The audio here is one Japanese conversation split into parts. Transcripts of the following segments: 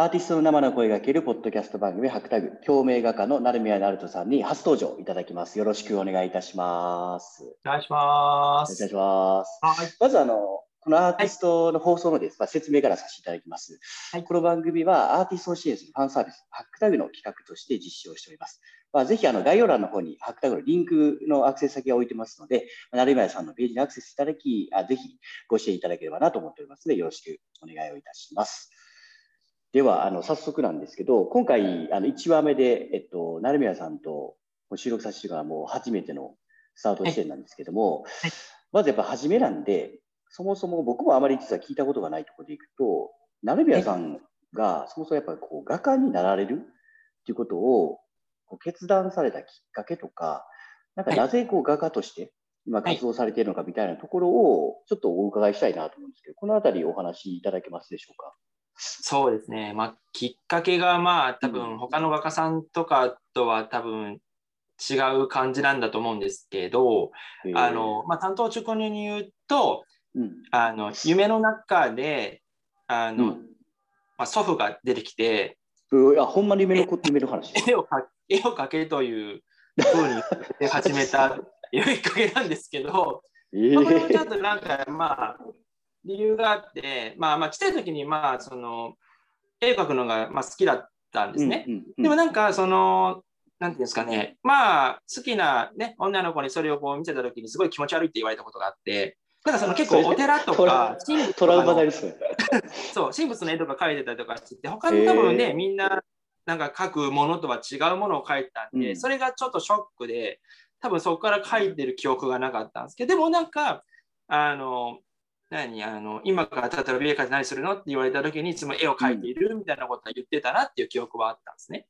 アーティストの生の声がけるポッドキャスト番組、ハックタグ、共鳴画家の成宮成人さんに初登場いただきます。よろしくお願いいたします。お願いします。お願いします。はい、まずあの、このアーティストの放送のです、はい、まあ、説明からさせていただきます。はい、この番組はアーティストを支援するファンサービス、ハックタグの企画として実施をしております。まあ、ぜひあの概要欄の方にハックタグのリンクのアクセス先が置いてますので、成宮さんのページにアクセスいただき、あぜひご支援いただければなと思っておりますので、よろしくお願いをいたします。では、あの早速なんですけど、今回、あの1話目で、えっと、成宮さんと収録させてからもう初めてのスタート地点なんですけども、はい。はい、まずやっぱ初めなんで、そもそも僕もあまり実は聞いたことがないところでいくと、成宮さんがそもそもやっぱりこう画家になられるっていうことをこう決断されたきっかけとか、なんかなぜこう画家として今活動されているのかみたいなところをちょっとお伺いしたいなと思うんですけど、このあたりお話しいただけますでしょうか？そうですね、まあ、きっかけがまあ多分他の画家さんとかとは多分違う感じなんだと思うんですけど、あのまあ、担当直入に言うと、うん、あの夢の中であの、うん、まあ、祖父が出てきて、いやほんまに夢の夢の話。絵を描絵を描けというふうに始めた いうきっかけなんですけど、えー、これもちょっとなんかまあ理由があって、まあまあ、ちっちゃい時に、まあ、その、絵描くのが、まあ、好きだったんですね。うんうんうん、でもなんか、その、なんていうんですかね、まあ、好きな、ね、女の子にそれをこう見せた時にすごい気持ち悪いって言われたことがあって、なんかその結構お寺とか、神仏トラウマですね。そう、神仏の絵とか描いてたりとかしてて、他の多分ね、みんな、なんか描くものとは違うものを描いてたんで、うん、それがちょっとショックで、多分そこから描いてる記憶がなかったんですけど、でもなんか、あの、何あの今から例えば美容家で何するのって言われた時にいつも絵を描いているみたいなことは言ってたなっていう記憶はあったんですね。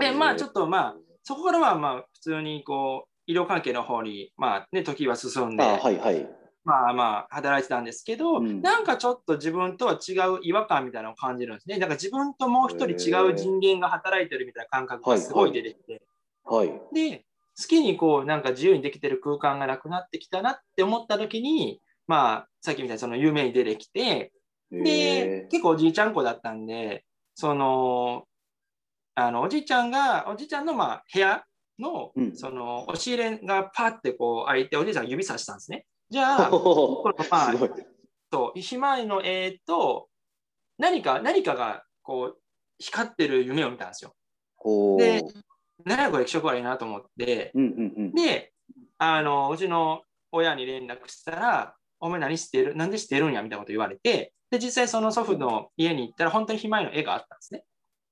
でまあちょっとまあそこからはまあ普通にこう医療関係の方にまあね時は進んで、はいはい、まあまあ働いてたんですけど、うん、なんかちょっと自分とは違う違和感みたいなのを感じるんですね。だから自分ともう一人違う人間が働いてるみたいな感覚がすごい出てきて、はいはい、で好きにこうなんか自由にできてる空間がなくなってきたなって思った時にまあ、さっきみたいにその有名に出てきて、で、結構おじいちゃん子だったんで、その、あの、おじいちゃんが、おじいちゃんのまあ部屋の、うん、その、押し入れがパッてこう開いて、おじいちゃんが指さしたんですね。じゃあ、このまあ、そう、ひまいの絵と、何か、何かがこう、光ってる夢を見たんですよ。で、何やこれ気色悪いなと思って、うんうんうん、で、あの、うちの親に連絡したら、お前何してる？なんでしてるんや？みたいなこと言われて、で、実際その祖父の家に行ったら、本当にひまいの絵があったんですね。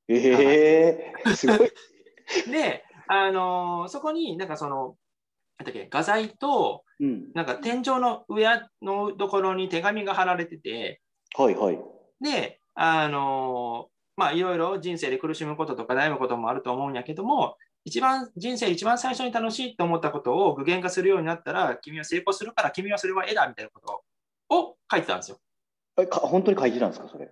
ええー、すごい。で、あのー、そこになんかその、なんだっけ、画材と、うん、なんか天井の上のところに手紙が貼られてて、はいはい。で、あのー、まあいろいろ人生で苦しむこととか悩むこともあると思うんやけども、一番人生一番最初に楽しいと思ったことを具現化するようになったら君は成功するから君はそれは絵だみたいなことを書いてたんですよ。えか本当に書いてたんですかそれ？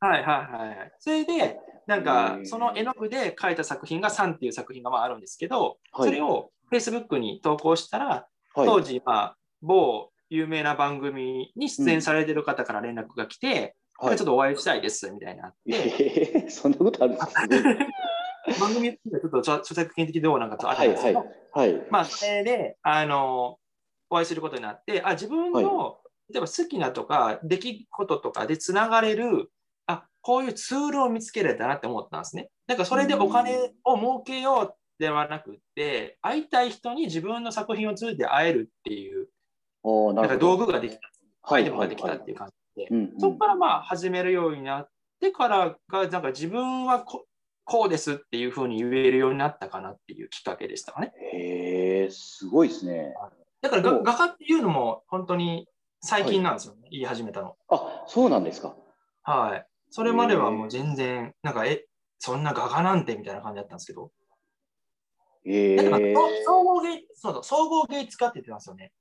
はいはいはい。それでなんかその絵の具で描いた作品が「3」っていう作品がまああるんですけど、はい、それを Facebook に投稿したら、当時まあ某有名な番組に出演されてる方から連絡が来て、うんはい、ちょっとお会いしたいですみたいになって。えー、そんなことあるんですか 番組でちょっと著作権的どうなんかとあるんですけど、はいはいはい、まあ、それで、あの、お会いすることになって、あ、自分の、例えば好きなとか、出来事とかでつながれる、あ、こういうツールを見つけられたなって思ったんですね。なんかそれでお金を儲けようではなくて、会いたい人に自分の作品を通じて会えるっていう、なんか道具ができた、アイテムができたっていう感じで、そこからまあ始めるようになってからが、なんか自分はここうですっていうふうに言えるようになったかなっていうきっかけでしたかね。へえ、すごいですね。だから画家っていうのも本当に最近なんですよね、はい、言い始めたの。あそうなんですか。はい。それまではもう全然、なんか、え、そんな画家なんてみたいな感じだったんですけど。えー、総合芸そうだ総合芸使って言ってますよね。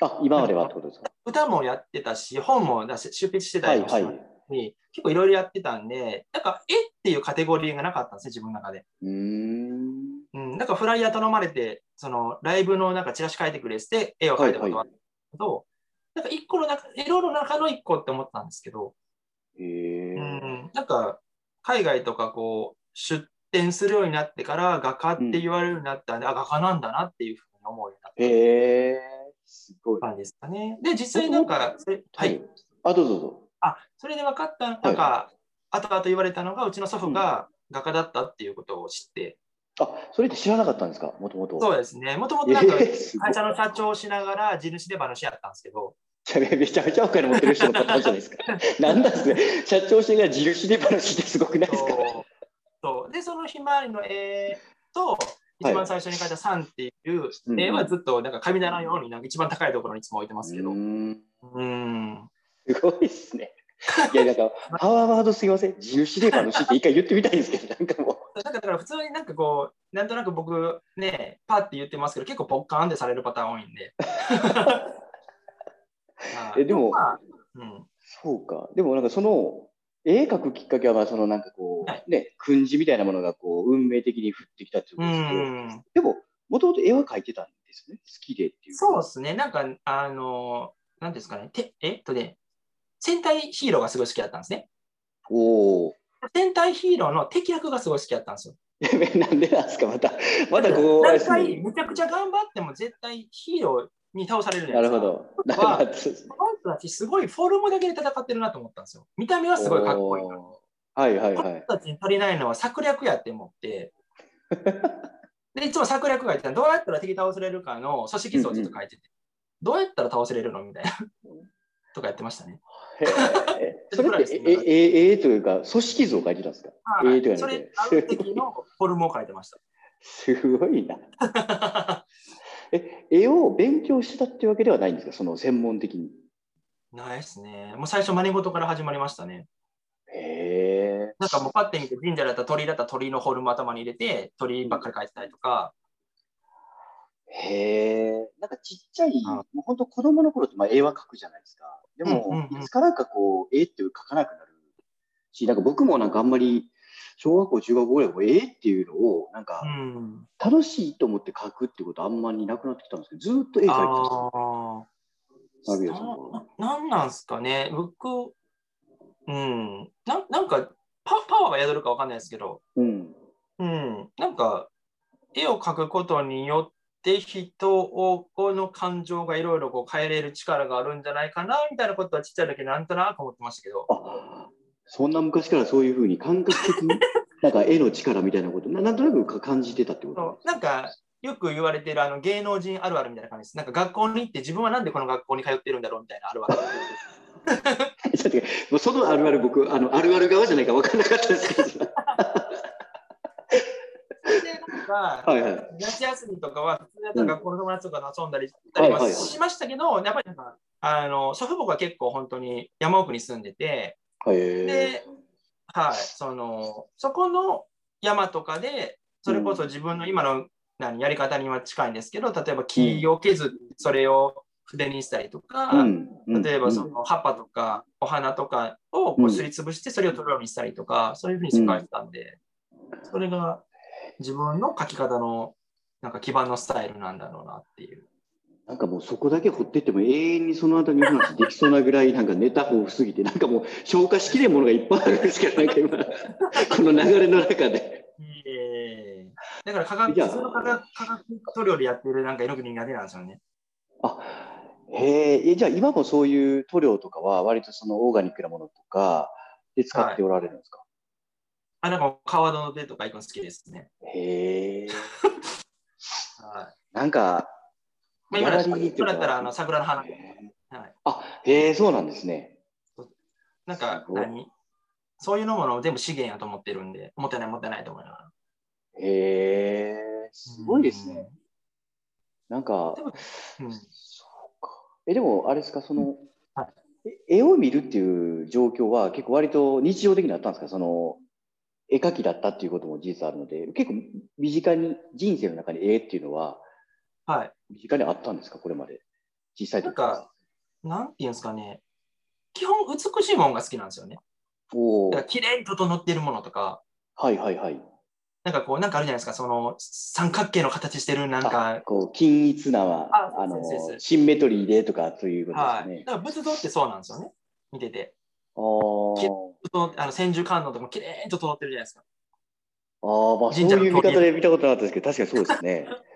あ今まではってことですか歌もやってたし、本も出し執筆してたりもし、はいはい、に結構いろいろやってたんで、なんか絵っていうカテゴリーがなかったんですね、自分の中で。うんうん、なんかフライヤー頼まれて、そのライブのなんかチラシ書いてくれて絵を描いたことはあったけど、はいはい、なんか一個の中、いろいろ中の一個って思ったんですけど、へうん、なんか海外とかこう出展するようになってから画家って言われるようになったんで、うん、あ画家なんだなっていうふうに思うようになった。へえすごい。感じですかね。で、実際なんか、はい。あ、どうぞどうぞ。あ、それで分かった、なんか、はい、後々言われたのが、うちの祖父が画家だったっていうことを知って。うん、あ、それって知らなかったんですか、もともと。そうですね。もともとなんか、会社の社長をしながら、地主で馬主やったんですけど。めちゃめちゃお金持ってる人の方じゃないですか。なんだっすね。社長しながら地主で馬主ってすごくないですか？そうで、そのひまわりの絵と、一番最初に書いた3っていう絵はずっとなんか神棚のようになんか一番高いところにいつも置いてますけど。うん。すごいっすね。いや、なんか、パワーワードすぎません？自由司令官の詩って一回言ってみたいんですけど、なんかもう。なんかだから普通になんかこう、なんとなく僕ね、パって言ってますけど、結構ポッカーンってされるパターン多いんで。えでも、まあ、うん、そうか。でもなんかその、絵描くきっかけは、まあ、そのなんかこう、はい、ね、訓示みたいなものがこう、運命的に降ってきたってことですけど、でも、もともと絵は描いてたんですよね？好きでっていう。そうですね。なんか、あの、なんですかね、てえ？っとね、戦隊ヒーローがすごい好きだったんですね。おお。戦隊ヒーローの敵役がすごい好きだったんですよ。なんでなんですか、また。またこう。何回、むちゃくちゃ頑張っても絶対ヒーローに倒されるじゃないですか。なるほど。なるほど。この人たちすごいフォルムだけで戦ってるなと思ったんですよ。見た目はすごいかっこいいはいはいはい。この人たちに足りないのは策略やって思って、で、いつも策略が言ってどうやったら敵倒せれるかの組織図をずっと書いてて、うんうん、どうやったら倒せれるの？みたいな。とかやってましたね。それってえええというか、組織図を書いてたんですか、はい、えそれ、ある敵のフォルムを書いてました。すごいな。え、絵を勉強してたってわけではないんですか、その専門的に。ないですね。もう最初、真似事から始まりましたね。へえ。なんかもうパッて見て、神社だったら鳥だったら鳥のフォルム頭に入れて、鳥ばっかり描いてたりとか。へえ。なんかちっちゃい、もう本当子供の頃ってまあ絵は描くじゃないですか。でも、いつからかこう、絵って描かなくなるし、なんか僕もなんかあんまり、小学校、中学校ぐらいもええっていうのを、なんか、楽しいと思って書くってことあんまりなくなってきたんですけど、ずっと絵描いてたんですよ。なんなんすかね、僕、うん、ななんかパ、パワーが宿るかわかんないですけど、うん、うん、なんか、絵を描くことによって人をこの感情がいろいろ変えれる力があるんじゃないかなみたいなことはちっちゃい時なんとなく思ってましたけど。そんな昔からそういうふうに感覚的になんか絵の力みたいなことななんとなく感じてたってこと？なんかよく言われてるあの芸能人あるあるみたいな感じです。なんか学校に行って自分はなんでこの学校に通ってるんだろうみたいなあるある。そのあるある僕あのあるある側じゃないか分からなかったですけど。はいはい、夏休みとかは普通だったら学校の友達とか遊んだりしましたけど、やっぱりなんかあの祖父母が結構本当に山奥に住んでて、で、はい、そのそこの山とかで、それこそ自分の今の何やり方には近いんですけど、例えば木を削ってそれを筆にしたりとか、うん、例えばその葉っぱとかお花とかをこうすりつぶしてそれを塗料にしたりとか、そういうふうにして書いてたんで、それが自分の書き方のなんか基盤のスタイルなんだろうなっていう。なんかもうそこだけ掘ってっても永遠にその後に話できそうなぐらいなんかネタ豊富すぎてなんかもう消化しきれんものがいっぱいあるんですけどなんか今 この流れの中で。えー、だから科学普通の科学科学塗料でやってるなんか絵の具苦手なんですよね。あへえじゃあ今もそういう塗料とかは割とそのオーガニックなものとかで使っておられるんですか、はい、あなんか川の手とかイコン好きですね。へえ。はい、なんかまあ、今だったらあの桜の花。はい、あへえ、そうなんですね。なんか何？そういうのもの全部資源やと思ってるんで、思ってない持ってないと思いながら。へえ、すごいですね。うん、なんか、うん、そうか。え、でも、あれですか、その、はい、絵を見るっていう状況は結構割と日常的にあったんですか？その、絵描きだったっていうことも事実あるので、結構身近に人生の中に絵っていうのは、はい。身近にあったんですか、これまで。実際とか、なんていうんですかね、基本美しいものが好きなんですよね。おだから綺麗に整っているものとか。はいはいはい。なんかこう、なんかあるじゃないですか、その三角形の形してる、なんか。こう、均一な、ああの、シンメトリーでとか、そういうことですね。はい、だから仏像ってそうなんですよね、見てて。おあの千手観音とかもきれいと整ってるじゃないですか。ああ、まあそういう見方で見たことなかったですけど、確かにそうですね。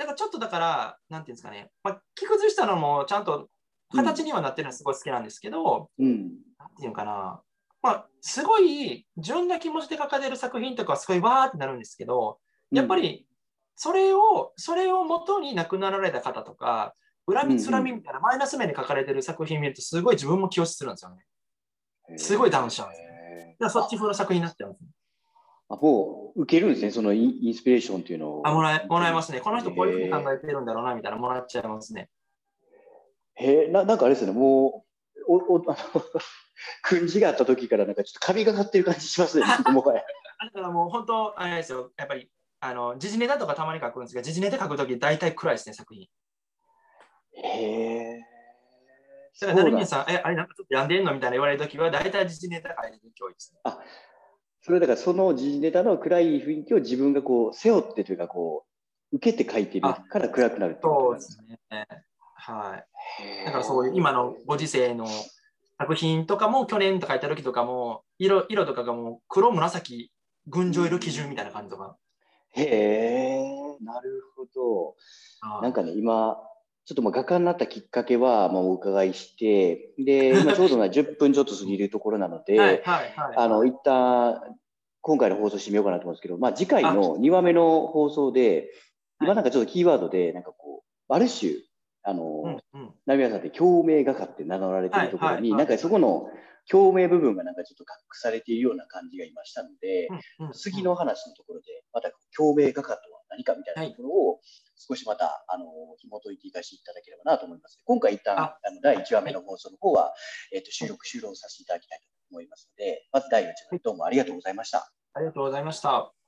だからちょっとだから、なんていうんですかね、まあ、着崩したのもちゃんと形にはなってるのはすごい好きなんですけど、うん、なんていうのかな、まあ、すごい純な気持ちで書かれる作品とかはすごいわーってなるんですけど、やっぱりそれを、それを元に亡くなられた方とか、恨みつらみみたいなマイナス面で書かれてる作品見ると、すごい自分も気落ちするんですよね。すごいダウンしちゃうんですよ。だからそっち風の作品になっちゃうんです、ね。あもう受けるんですね、そのインスピレーションっていうのを。あもらえもらえますね。この人こういうふうに考えてるんだろうなみたいなもらっちゃいますね。へえ、ななんかあれですね、もう、おおあの 訓示があった時からなんかちょっと髪がかってる感じしますね、もはや。だからもう本当、あれですよ、やっぱり、あの時事ネタとかたまに書くんですが、時事ネタ書くとき大体暗いですね、作品。へえ。だから、成宮さん、え、あれなんかちょっと病んでんのみたいな言われるときは、大体時事ネタ書いてる教育ですね。あそれだからその時事ネタの暗い雰囲気を自分がこう背負ってというかこう受けて書いてるから暗くなるってことですね。はい。だからそういう今のご時世の作品とかも去年とか書いた時とかも色色とかがもう黒紫群青色基準みたいな感じとか。へえ、なるほど。なんかね今ちょっとまあ画家になったきっかけはまあお伺いして、で、今ちょうどな10分ちょっと過ぎるところなので、あの、一旦、今回の放送してみようかなと思うんですけど、まあ次回の2話目の放送で、今なんかちょっとキーワードで、なんかこう、ある種、あの、ナミヤさんって共鳴画家って名乗られてるところに、なんかそこの共鳴部分がなんかちょっと隠されているような感じがいましたので、次の話のところで、また共鳴画家とは何かみたいなところを、少しまた、あの、紐解いていかせていただければなと思います。今回一旦、あの第1話目の放送の方は、えっ、ー、と、収録終了させていただきたいと思いますので、まず第1話目どうもありがとうございました。ありがとうございました。